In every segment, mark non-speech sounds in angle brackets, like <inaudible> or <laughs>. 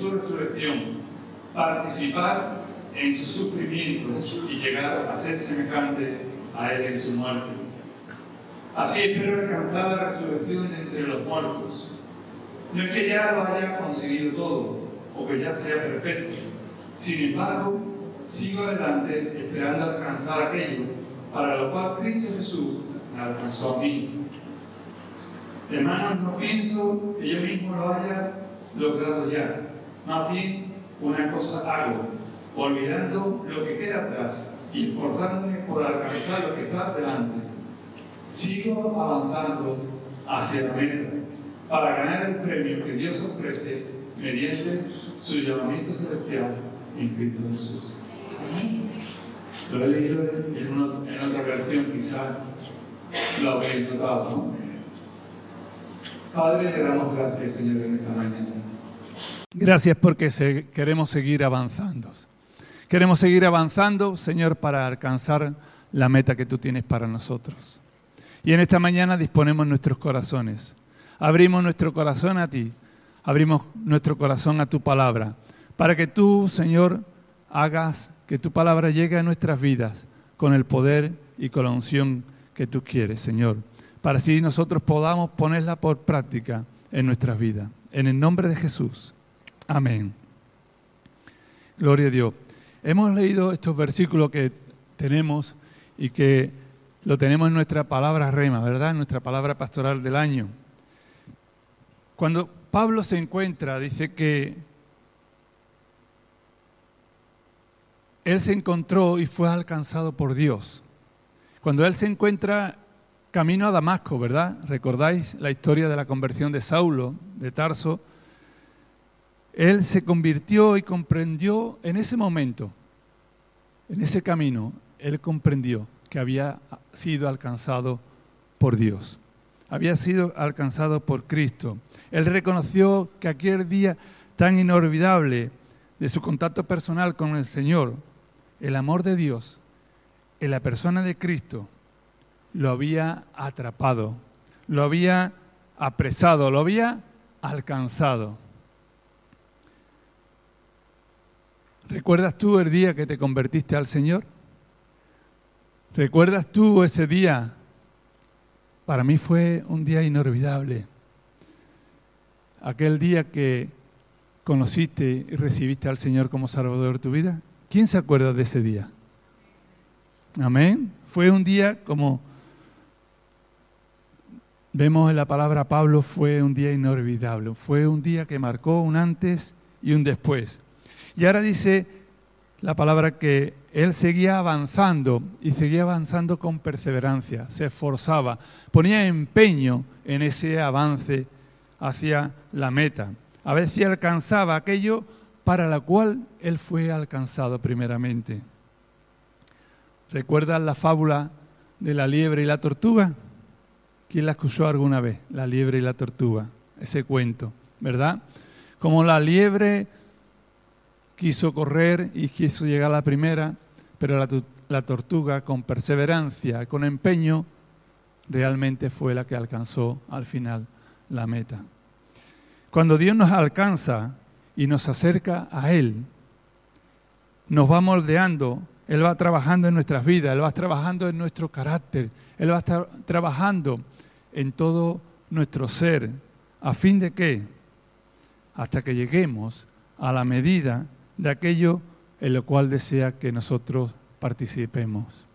su resurrección, participar en sus sufrimientos y llegar a ser semejante a Él en su muerte. Así espero alcanzar la resurrección entre los muertos. No es que ya lo haya conseguido todo o que ya sea perfecto. Sin embargo, sigo adelante esperando alcanzar aquello para lo cual Cristo Jesús me alcanzó a mí. Hermanos, no pienso que yo mismo lo haya logrado ya. Más bien, una cosa hago, olvidando lo que queda atrás y esforzándome por alcanzar lo que está delante. Sigo avanzando hacia la meta para ganar el premio que Dios ofrece mediante su llamamiento celestial en Cristo Jesús. Lo he leído en, otra versión, quizás lo habéis notado, ¿no? Padre, le damos gracias, Señor, en esta mañana. Gracias porque queremos seguir avanzando. Queremos seguir avanzando, Señor, para alcanzar la meta que tú tienes para nosotros. Y en esta mañana disponemos nuestros corazones. Abrimos nuestro corazón a ti. Abrimos nuestro corazón a tu palabra. Para que tú, Señor, hagas que tu palabra llegue a nuestras vidas con el poder y con la unción que tú quieres, Señor. Para así nosotros podamos ponerla por práctica en nuestras vidas. En el nombre de Jesús. Amén. Gloria a Dios. Hemos leído estos versículos que tenemos y que lo tenemos en nuestra palabra rema, ¿verdad? En nuestra palabra pastoral del año. Cuando Pablo se encuentra, dice que él se encontró y fue alcanzado por Dios. Cuando él se encuentra camino a Damasco, ¿verdad? ¿Recordáis la historia de la conversión de Saulo, de Tarso? Él se convirtió y comprendió en ese momento, en ese camino, él comprendió que había sido alcanzado por Dios, había sido alcanzado por Cristo. Él reconoció que aquel día tan inolvidable de su contacto personal con el Señor, el amor de Dios en la persona de Cristo, lo había atrapado, lo había apresado, lo había alcanzado. ¿Recuerdas tú el día que te convertiste al Señor? ¿Recuerdas tú ese día? Para mí fue un día inolvidable. Aquel día que conociste y recibiste al Señor como Salvador de tu vida. ¿Quién se acuerda de ese día? Amén. Fue un día como vemos en la palabra Pablo, fue un día inolvidable. Fue un día que marcó un antes y un después. Y ahora dice la palabra que él seguía avanzando y seguía avanzando con perseverancia, se esforzaba, ponía empeño en ese avance hacia la meta. A ver si alcanzaba aquello para la cual él fue alcanzado primeramente. ¿Recuerdan la fábula de la liebre y la tortuga? ¿Quién la escuchó alguna vez? La liebre y la tortuga, ese cuento, ¿verdad? Como la liebre quiso correr y quiso llegar a la primera, pero la, tortuga con perseverancia, con empeño, realmente fue la que alcanzó al final la meta. Cuando Dios nos alcanza y nos acerca a Él, nos va moldeando, Él va trabajando en nuestras vidas, Él va trabajando en nuestro carácter, Él va estar trabajando en todo nuestro ser, a fin de que, hasta que lleguemos a la medida de aquello en lo cual desea que nosotros participemos.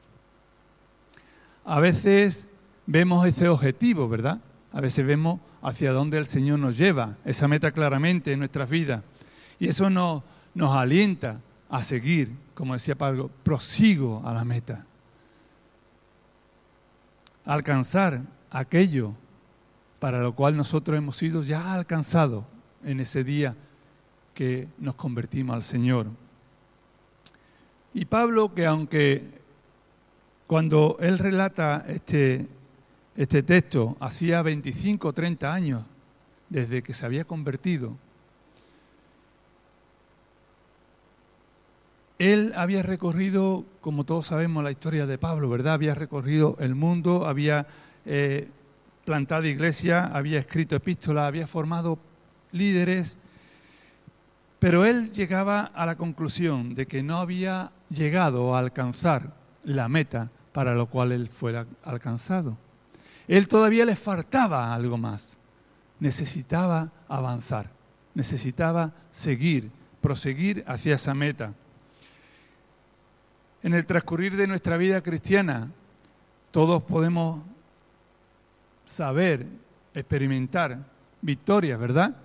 A veces vemos ese objetivo, ¿verdad? A veces vemos hacia dónde el Señor nos lleva, esa meta claramente en nuestras vidas. Y eso nos, nos alienta a seguir, como decía Pablo, prosigo a la meta. Alcanzar aquello para lo cual nosotros hemos sido ya alcanzados en ese día que nos convertimos al Señor. Y Pablo, que aunque cuando él relata este, este texto, hacía 25 o 30 años desde que se había convertido, él había recorrido, como todos sabemos, la historia de Pablo, ¿verdad? Había recorrido el mundo, había eh, plantado iglesia, había escrito epístolas, había formado líderes, pero él llegaba a la conclusión de que no había llegado a alcanzar la meta para lo cual él fue alcanzado. Él todavía le faltaba algo más. Necesitaba avanzar, necesitaba seguir, proseguir hacia esa meta. En el transcurrir de nuestra vida cristiana, todos podemos saber, experimentar victorias, ¿verdad?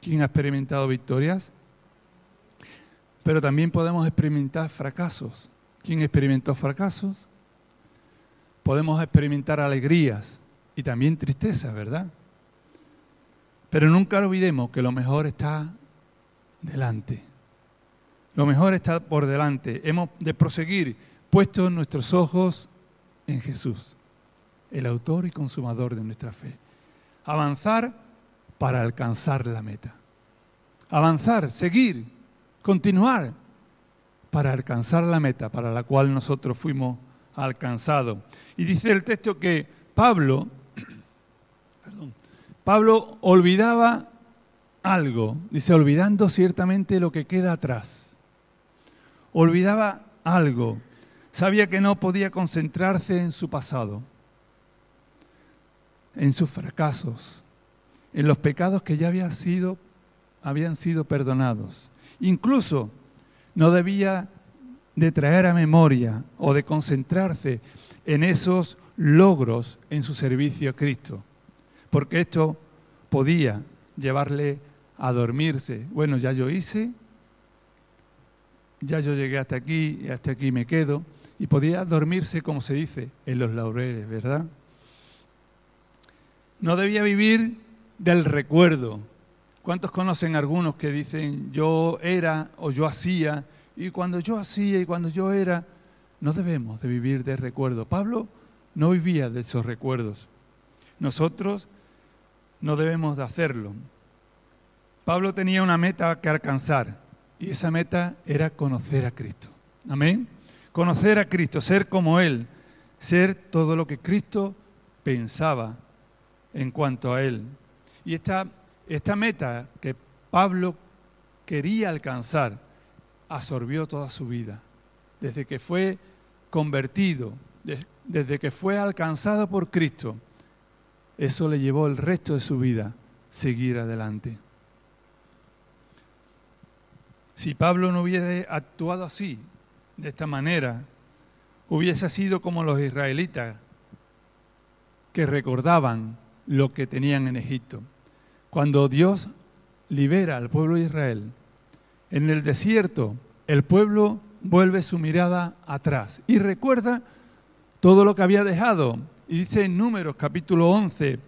¿Quién ha experimentado victorias? Pero también podemos experimentar fracasos. ¿Quién experimentó fracasos? Podemos experimentar alegrías y también tristezas, ¿verdad? Pero nunca olvidemos que lo mejor está delante. Lo mejor está por delante. Hemos de proseguir puestos nuestros ojos en Jesús, el autor y consumador de nuestra fe. Avanzar para alcanzar la meta. Avanzar, seguir, continuar para alcanzar la meta para la cual nosotros fuimos alcanzados. Y dice el texto que Pablo, <clears throat> Pablo olvidaba algo, dice, olvidando ciertamente lo que queda atrás. Olvidaba algo, sabía que no podía concentrarse en su pasado, en sus fracasos, en los pecados que ya habían sido, habían sido perdonados. Incluso no debía de traer a memoria o de concentrarse en esos logros en su servicio a Cristo, porque esto podía llevarle a dormirse. Bueno, ya yo hice, ya yo llegué hasta aquí y hasta aquí me quedo, y podía dormirse, como se dice, en los laureles, ¿verdad? No debía vivir del recuerdo, ¿Cuántos conocen algunos que dicen yo era o yo hacía? Y cuando yo hacía y cuando yo era, no debemos de vivir de recuerdo. Pablo no vivía de esos recuerdos. Nosotros no debemos de hacerlo. Pablo tenía una meta que alcanzar y esa meta era conocer a Cristo. Amén. Conocer a Cristo, ser como Él, ser todo lo que Cristo pensaba en cuanto a Él. Y esta esta meta que Pablo quería alcanzar absorbió toda su vida. Desde que fue convertido, desde que fue alcanzado por Cristo, eso le llevó el resto de su vida seguir adelante. Si Pablo no hubiese actuado así, de esta manera, hubiese sido como los israelitas que recordaban lo que tenían en Egipto. Cuando Dios libera al pueblo de Israel, en el desierto el pueblo vuelve su mirada atrás y recuerda todo lo que había dejado. Y dice en Números capítulo 11,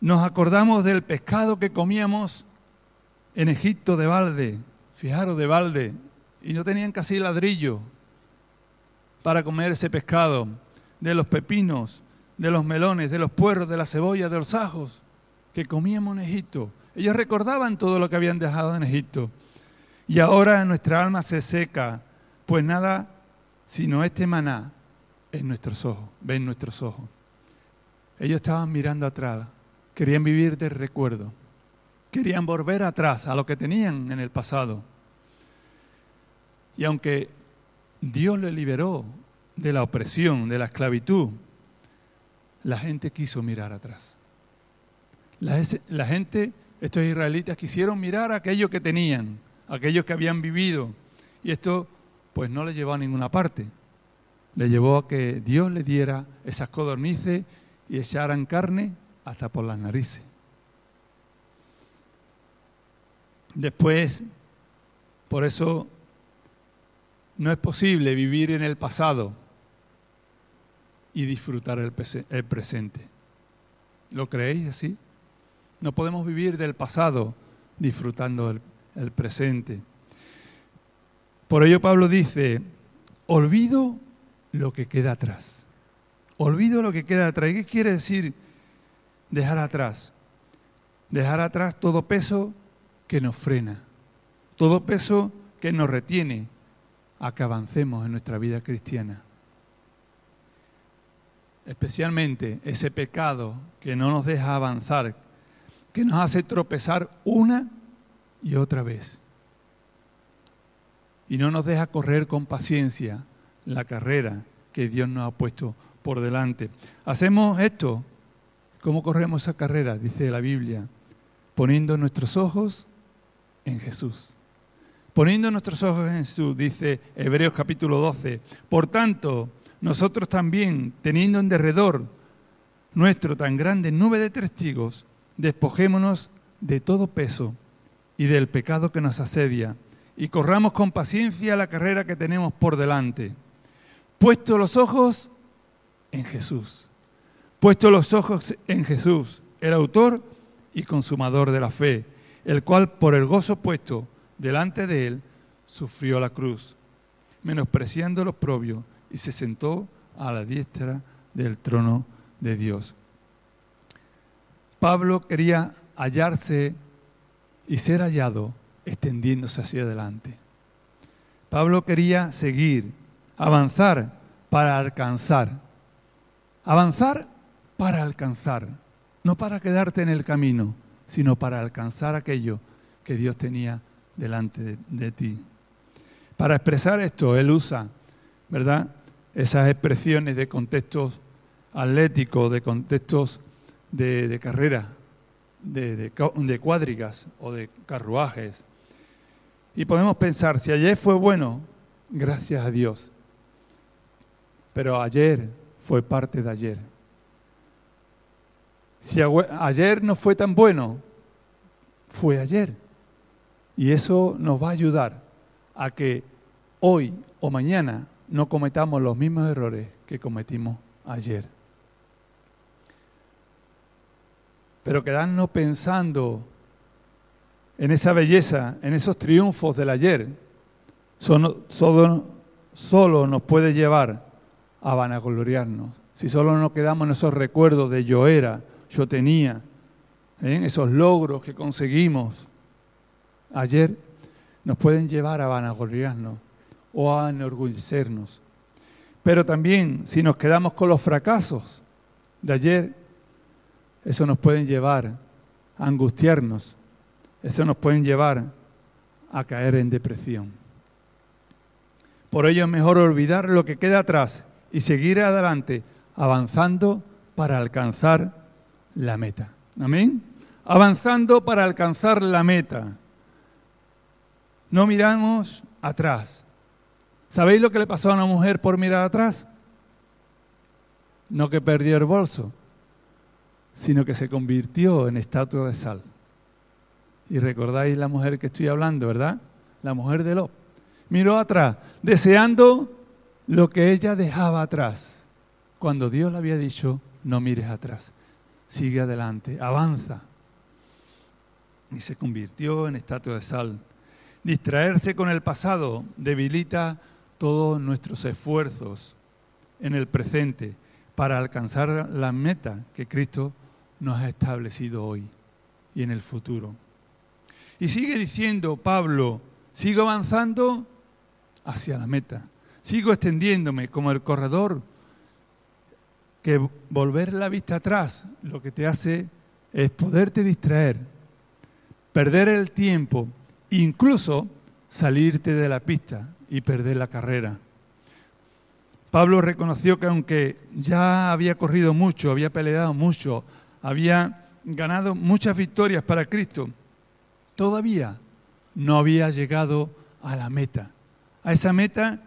nos acordamos del pescado que comíamos en Egipto de balde, fijaros de balde, y no tenían casi ladrillo para comer ese pescado, de los pepinos, de los melones, de los puerros, de la cebolla, de los ajos que comíamos en Egipto. Ellos recordaban todo lo que habían dejado en Egipto. Y ahora nuestra alma se seca, pues nada sino este maná en nuestros ojos, ven nuestros ojos. Ellos estaban mirando atrás, querían vivir del recuerdo, querían volver atrás a lo que tenían en el pasado. Y aunque Dios le liberó de la opresión, de la esclavitud, la gente quiso mirar atrás. La, gente, estos israelitas, quisieron mirar aquello que tenían, aquellos que habían vivido. Y esto pues no les llevó a ninguna parte. Le llevó a que Dios le diera esas codornices y echaran carne hasta por las narices. Después, por eso no es posible vivir en el pasado y disfrutar el presente. ¿Lo creéis así? No podemos vivir del pasado disfrutando el, presente. Por ello Pablo dice, olvido lo que queda atrás. Olvido lo que queda atrás. ¿Y qué quiere decir dejar atrás? Dejar atrás todo peso que nos frena, todo peso que nos retiene, a que avancemos en nuestra vida cristiana. Especialmente ese pecado que no nos deja avanzar, que nos hace tropezar una y otra vez. Y no nos deja correr con paciencia la carrera que Dios nos ha puesto por delante. Hacemos esto. ¿Cómo corremos esa carrera? Dice la Biblia. Poniendo nuestros ojos en Jesús. Poniendo nuestros ojos en Jesús, dice Hebreos capítulo 12. Por tanto, nosotros también, teniendo en derredor nuestro tan grande nube de testigos, despojémonos de todo peso y del pecado que nos asedia, y corramos con paciencia la carrera que tenemos por delante, puesto los ojos en Jesús, puesto los ojos en Jesús, el autor y consumador de la fe, el cual por el gozo puesto delante de él sufrió la cruz, menospreciando los propios, y se sentó a la diestra del trono de Dios. Pablo quería hallarse y ser hallado extendiéndose hacia adelante. Pablo quería seguir, avanzar para alcanzar. Avanzar para alcanzar, no para quedarte en el camino, sino para alcanzar aquello que Dios tenía delante de, ti. Para expresar esto, él usa, ¿verdad? Esas expresiones de contextos atléticos, de contextos de, carrera, de, de, cuadrigas o de carruajes. Y podemos pensar, si ayer fue bueno, gracias a Dios. Pero ayer fue parte de ayer. Si ayer no fue tan bueno, fue ayer. Y eso nos va a ayudar a que hoy o mañana no cometamos los mismos errores que cometimos ayer. Pero quedarnos pensando en esa belleza, en esos triunfos del ayer, solo, nos puede llevar a vanagloriarnos. Si solo nos quedamos en esos recuerdos de yo era, yo tenía, ¿eh? esos logros que conseguimos ayer, nos pueden llevar a vanagloriarnos o a enorgullecernos. Pero también si nos quedamos con los fracasos de ayer, eso nos puede llevar a angustiarnos, eso nos puede llevar a caer en depresión. Por ello es mejor olvidar lo que queda atrás y seguir adelante, avanzando para alcanzar la meta. Amén. Avanzando para alcanzar la meta. No miramos atrás. ¿Sabéis lo que le pasó a una mujer por mirar atrás? No que perdió el bolso, sino que se convirtió en estatua de sal. Y recordáis la mujer que estoy hablando, ¿verdad? La mujer de Lot. Miró atrás, deseando lo que ella dejaba atrás. Cuando Dios le había dicho, no mires atrás, sigue adelante, avanza. Y se convirtió en estatua de sal. Distraerse con el pasado debilita todos nuestros esfuerzos en el presente para alcanzar la meta que Cristo nos ha establecido hoy y en el futuro. Y sigue diciendo Pablo, sigo avanzando hacia la meta, sigo extendiéndome como el corredor, que volver la vista atrás lo que te hace es poderte distraer, perder el tiempo, incluso salirte de la pista y perder la carrera. Pablo reconoció que aunque ya había corrido mucho, había peleado mucho, había ganado muchas victorias para Cristo, todavía no había llegado a la meta, a esa meta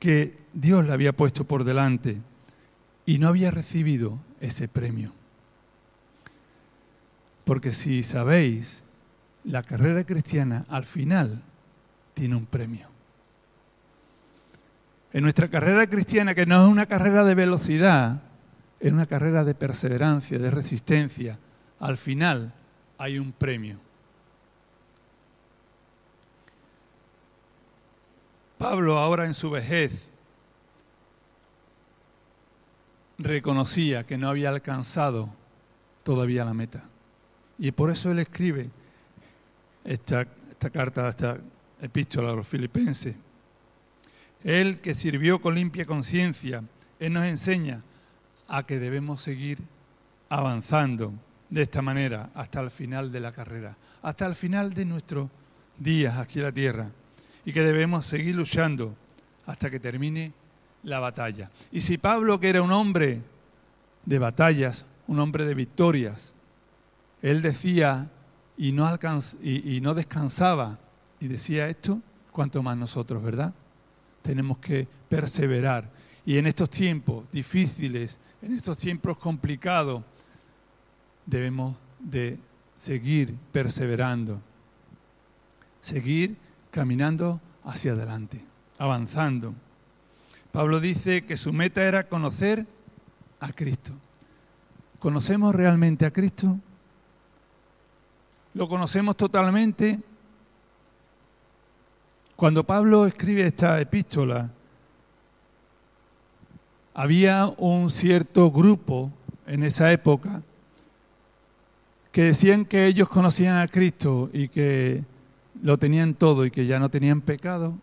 que Dios le había puesto por delante y no había recibido ese premio. Porque si sabéis, la carrera cristiana al final tiene un premio. En nuestra carrera cristiana, que no es una carrera de velocidad, en una carrera de perseverancia, de resistencia, al final hay un premio. Pablo ahora en su vejez reconocía que no había alcanzado todavía la meta. Y por eso él escribe esta, esta carta, esta epístola a los filipenses. Él que sirvió con limpia conciencia, Él nos enseña a que debemos seguir avanzando de esta manera hasta el final de la carrera, hasta el final de nuestros días aquí en la tierra, y que debemos seguir luchando hasta que termine la batalla. Y si Pablo, que era un hombre de batallas, un hombre de victorias, él decía y no, y no descansaba y decía esto, cuanto más nosotros, ¿verdad? Tenemos que perseverar. Y en estos tiempos difíciles, en estos tiempos complicados, debemos de seguir perseverando, seguir caminando hacia adelante, avanzando. Pablo dice que su meta era conocer a Cristo. ¿Conocemos realmente a Cristo? ¿Lo conocemos totalmente? Cuando Pablo escribe esta epístola, había un cierto grupo en esa época que decían que ellos conocían a Cristo y que lo tenían todo y que ya no tenían pecado.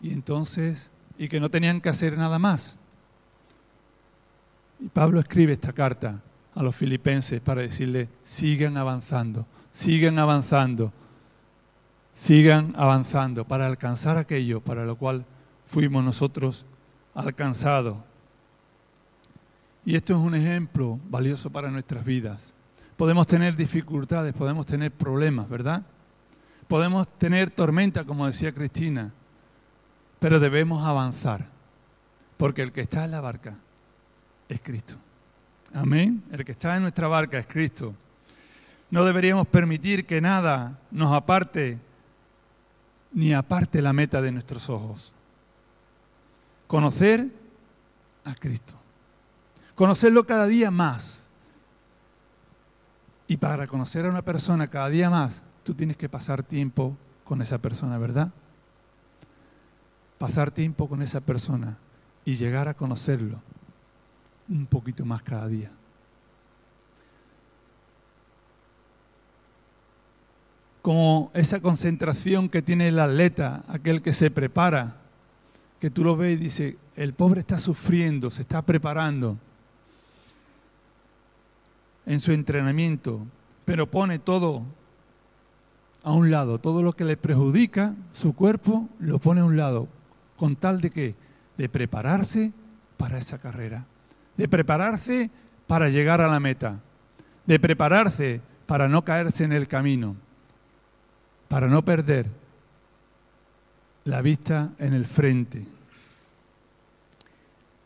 Y entonces, y que no tenían que hacer nada más. Y Pablo escribe esta carta a los filipenses para decirle, sigan avanzando, sigan avanzando, sigan avanzando para alcanzar aquello para lo cual fuimos nosotros alcanzados. Y esto es un ejemplo valioso para nuestras vidas. Podemos tener dificultades, podemos tener problemas, ¿verdad? Podemos tener tormenta, como decía Cristina, pero debemos avanzar, porque el que está en la barca es Cristo. Amén. El que está en nuestra barca es Cristo. No deberíamos permitir que nada nos aparte ni aparte la meta de nuestros ojos. Conocer a Cristo conocerlo cada día más. Y para conocer a una persona cada día más, tú tienes que pasar tiempo con esa persona, ¿verdad? Pasar tiempo con esa persona y llegar a conocerlo un poquito más cada día. Como esa concentración que tiene el atleta, aquel que se prepara, que tú lo ves y dices, el pobre está sufriendo, se está preparando en su entrenamiento, pero pone todo a un lado, todo lo que le perjudica su cuerpo lo pone a un lado, con tal de que de prepararse para esa carrera, de prepararse para llegar a la meta, de prepararse para no caerse en el camino, para no perder la vista en el frente.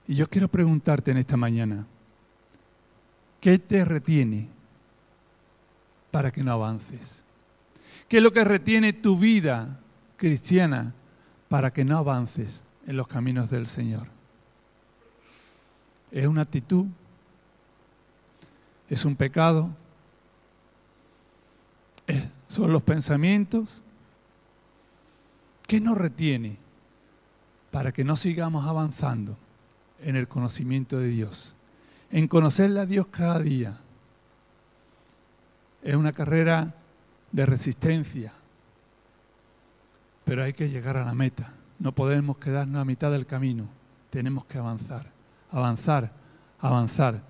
Y yo quiero preguntarte en esta mañana, ¿Qué te retiene para que no avances? ¿Qué es lo que retiene tu vida cristiana para que no avances en los caminos del Señor? ¿Es una actitud? ¿Es un pecado? ¿Son los pensamientos? ¿Qué nos retiene para que no sigamos avanzando en el conocimiento de Dios? en conocerle a Dios cada día. Es una carrera de resistencia, pero hay que llegar a la meta. No podemos quedarnos a mitad del camino. Tenemos que avanzar, avanzar, avanzar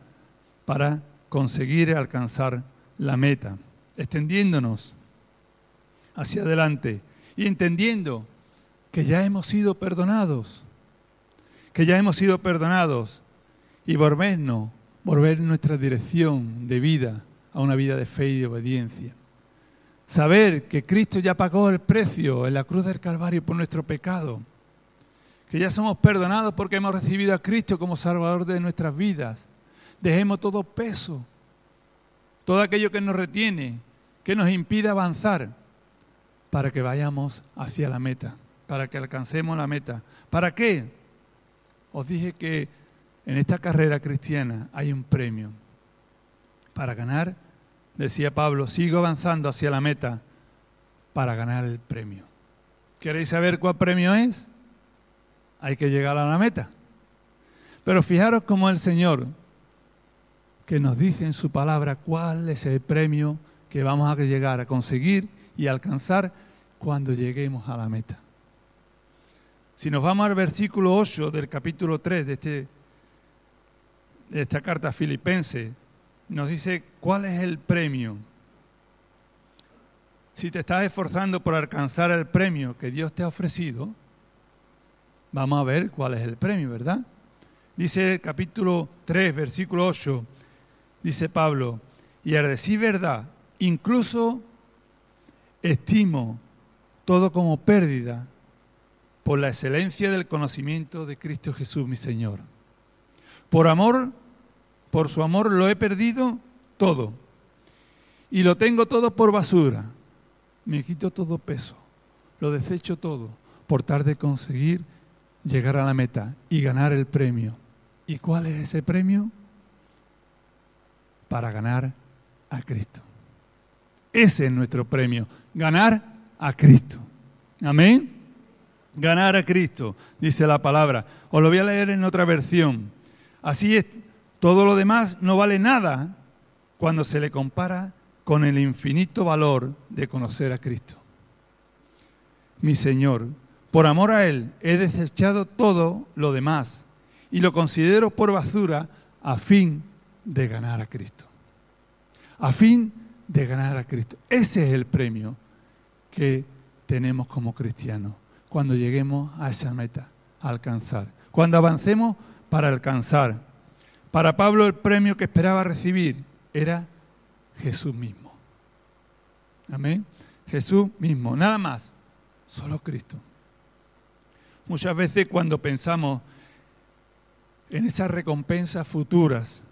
para conseguir alcanzar la meta, extendiéndonos hacia adelante y entendiendo que ya hemos sido perdonados, que ya hemos sido perdonados y volvernos, volver nuestra dirección de vida a una vida de fe y de obediencia. Saber que Cristo ya pagó el precio en la cruz del Calvario por nuestro pecado, que ya somos perdonados porque hemos recibido a Cristo como Salvador de nuestras vidas. Dejemos todo peso, todo aquello que nos retiene, que nos impide avanzar, para que vayamos hacia la meta, para que alcancemos la meta. ¿Para qué? Os dije que en esta carrera cristiana hay un premio. Para ganar, decía Pablo, sigo avanzando hacia la meta para ganar el premio. ¿Queréis saber cuál premio es? Hay que llegar a la meta. Pero fijaros cómo el Señor, que nos dice en su palabra cuál es el premio que vamos a llegar a conseguir y alcanzar cuando lleguemos a la meta. Si nos vamos al versículo 8 del capítulo 3 de, este, de esta carta filipense, nos dice cuál es el premio. Si te estás esforzando por alcanzar el premio que Dios te ha ofrecido, vamos a ver cuál es el premio, ¿verdad? Dice el capítulo 3, versículo 8, dice Pablo, y al decir verdad, incluso estimo todo como pérdida por la excelencia del conocimiento de Cristo Jesús, mi Señor. Por amor, por su amor lo he perdido todo. Y lo tengo todo por basura. Me quito todo peso. Lo desecho todo por tarde conseguir llegar a la meta y ganar el premio. ¿Y cuál es ese premio? Para ganar a Cristo. Ese es nuestro premio, ganar a Cristo. Amén. Ganar a Cristo, dice la palabra. Os lo voy a leer en otra versión. Así es, todo lo demás no vale nada cuando se le compara con el infinito valor de conocer a Cristo. Mi Señor, por amor a Él he desechado todo lo demás y lo considero por basura a fin de ganar a Cristo. A fin de ganar a Cristo. Ese es el premio que tenemos como cristianos cuando lleguemos a esa meta, a alcanzar. Cuando avancemos para alcanzar. Para Pablo el premio que esperaba recibir era Jesús mismo. Amén. Jesús mismo, nada más, solo Cristo. Muchas veces cuando pensamos en esas recompensas futuras,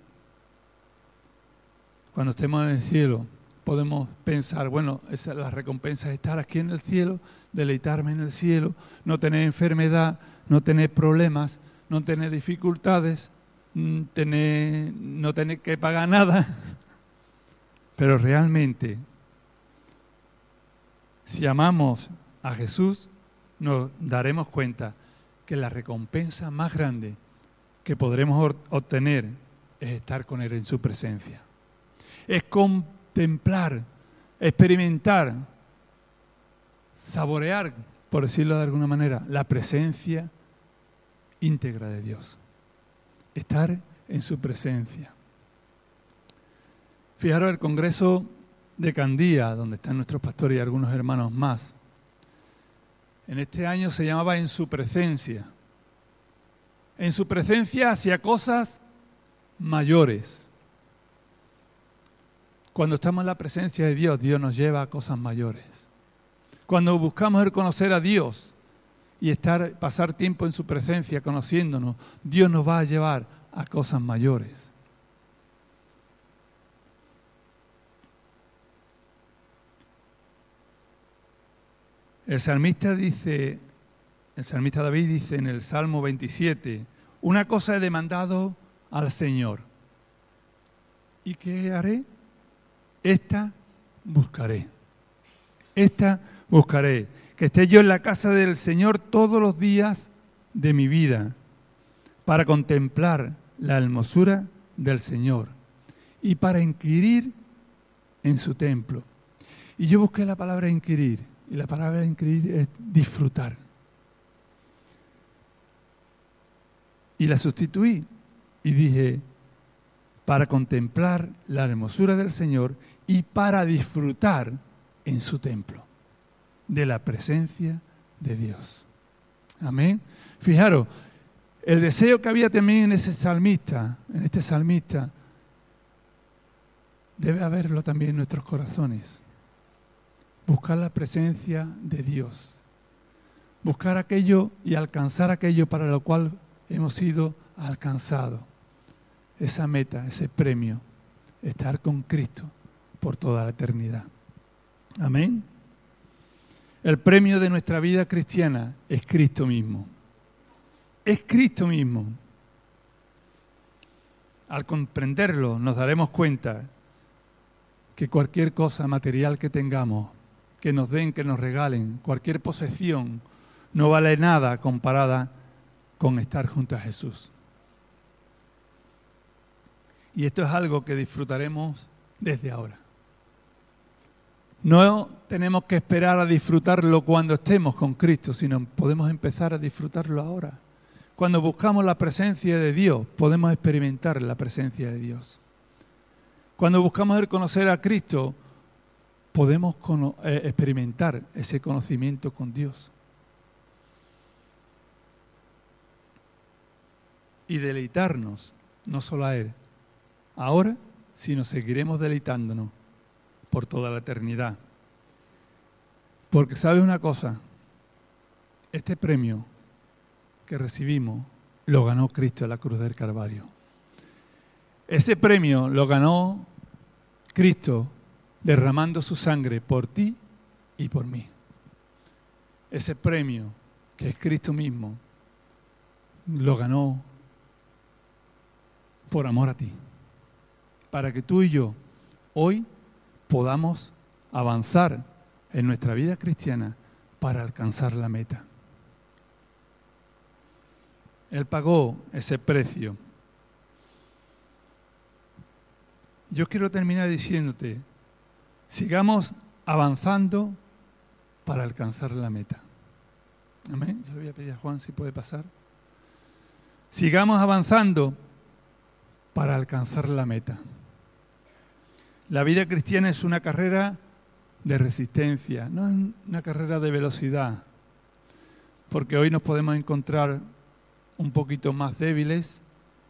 cuando estemos en el cielo, podemos pensar, bueno, esa, la recompensa es estar aquí en el cielo, deleitarme en el cielo, no tener enfermedad, no tener problemas, no tener dificultades, mm, tener, no tener que pagar nada. <laughs> Pero realmente, si amamos a Jesús, nos daremos cuenta que la recompensa más grande que podremos obtener es estar con Él en su presencia. Es contemplar, experimentar, saborear, por decirlo de alguna manera, la presencia íntegra de Dios. Estar en su presencia. Fijaros el Congreso de Candía, donde están nuestros pastores y algunos hermanos más, en este año se llamaba En su presencia. En su presencia hacia cosas mayores. Cuando estamos en la presencia de Dios, Dios nos lleva a cosas mayores. Cuando buscamos el conocer a Dios y estar, pasar tiempo en su presencia conociéndonos, Dios nos va a llevar a cosas mayores. El salmista dice, el salmista David dice en el Salmo 27, una cosa he demandado al Señor. ¿Y qué haré? Esta buscaré. Esta buscaré. Que esté yo en la casa del Señor todos los días de mi vida para contemplar la hermosura del Señor y para inquirir en su templo. Y yo busqué la palabra inquirir y la palabra inquirir es disfrutar. Y la sustituí y dije, para contemplar la hermosura del Señor y para disfrutar en su templo de la presencia de Dios. Amén. Fijaros, el deseo que había también en ese salmista, en este salmista, debe haberlo también en nuestros corazones buscar la presencia de Dios, buscar aquello y alcanzar aquello para lo cual hemos sido alcanzados. Esa meta, ese premio, estar con Cristo por toda la eternidad. Amén. El premio de nuestra vida cristiana es Cristo mismo. Es Cristo mismo. Al comprenderlo nos daremos cuenta que cualquier cosa material que tengamos que nos den, que nos regalen, cualquier posesión, no vale nada comparada con estar junto a Jesús. Y esto es algo que disfrutaremos desde ahora. No tenemos que esperar a disfrutarlo cuando estemos con Cristo, sino podemos empezar a disfrutarlo ahora. Cuando buscamos la presencia de Dios, podemos experimentar la presencia de Dios. Cuando buscamos el conocer a Cristo, podemos eh, experimentar ese conocimiento con Dios. Y deleitarnos, no solo a Él, ahora, sino seguiremos deleitándonos por toda la eternidad. Porque sabe una cosa, este premio que recibimos lo ganó Cristo en la cruz del Calvario. Ese premio lo ganó Cristo derramando su sangre por ti y por mí. Ese premio que es Cristo mismo lo ganó por amor a ti, para que tú y yo hoy podamos avanzar en nuestra vida cristiana para alcanzar la meta. Él pagó ese precio. Yo quiero terminar diciéndote, sigamos avanzando para alcanzar la meta. Amén. Yo le voy a pedir a Juan si puede pasar. Sigamos avanzando para alcanzar la meta. La vida cristiana es una carrera de resistencia, no es una carrera de velocidad, porque hoy nos podemos encontrar un poquito más débiles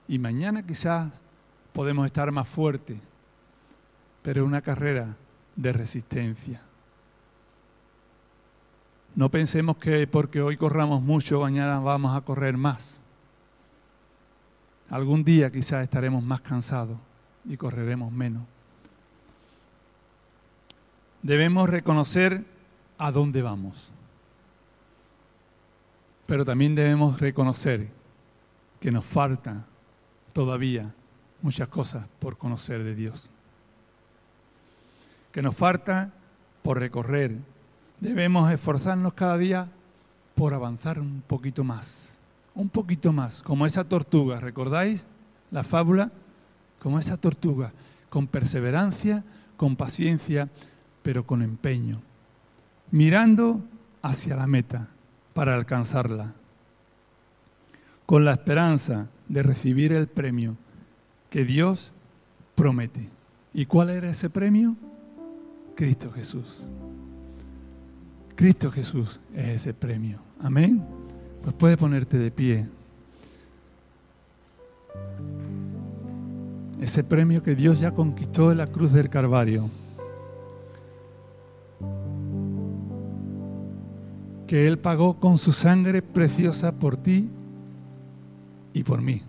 y mañana quizás podemos estar más fuertes, pero es una carrera de resistencia. No pensemos que porque hoy corramos mucho, mañana vamos a correr más. Algún día quizás estaremos más cansados y correremos menos. Debemos reconocer a dónde vamos. Pero también debemos reconocer que nos falta todavía muchas cosas por conocer de Dios. Que nos falta por recorrer. Debemos esforzarnos cada día por avanzar un poquito más. Un poquito más, como esa tortuga, ¿recordáis la fábula? Como esa tortuga, con perseverancia, con paciencia, pero con empeño, mirando hacia la meta para alcanzarla, con la esperanza de recibir el premio que Dios promete. ¿Y cuál era ese premio? Cristo Jesús. Cristo Jesús es ese premio. Amén. Pues puede ponerte de pie. Ese premio que Dios ya conquistó en la cruz del Calvario. Que Él pagó con su sangre preciosa por ti y por mí.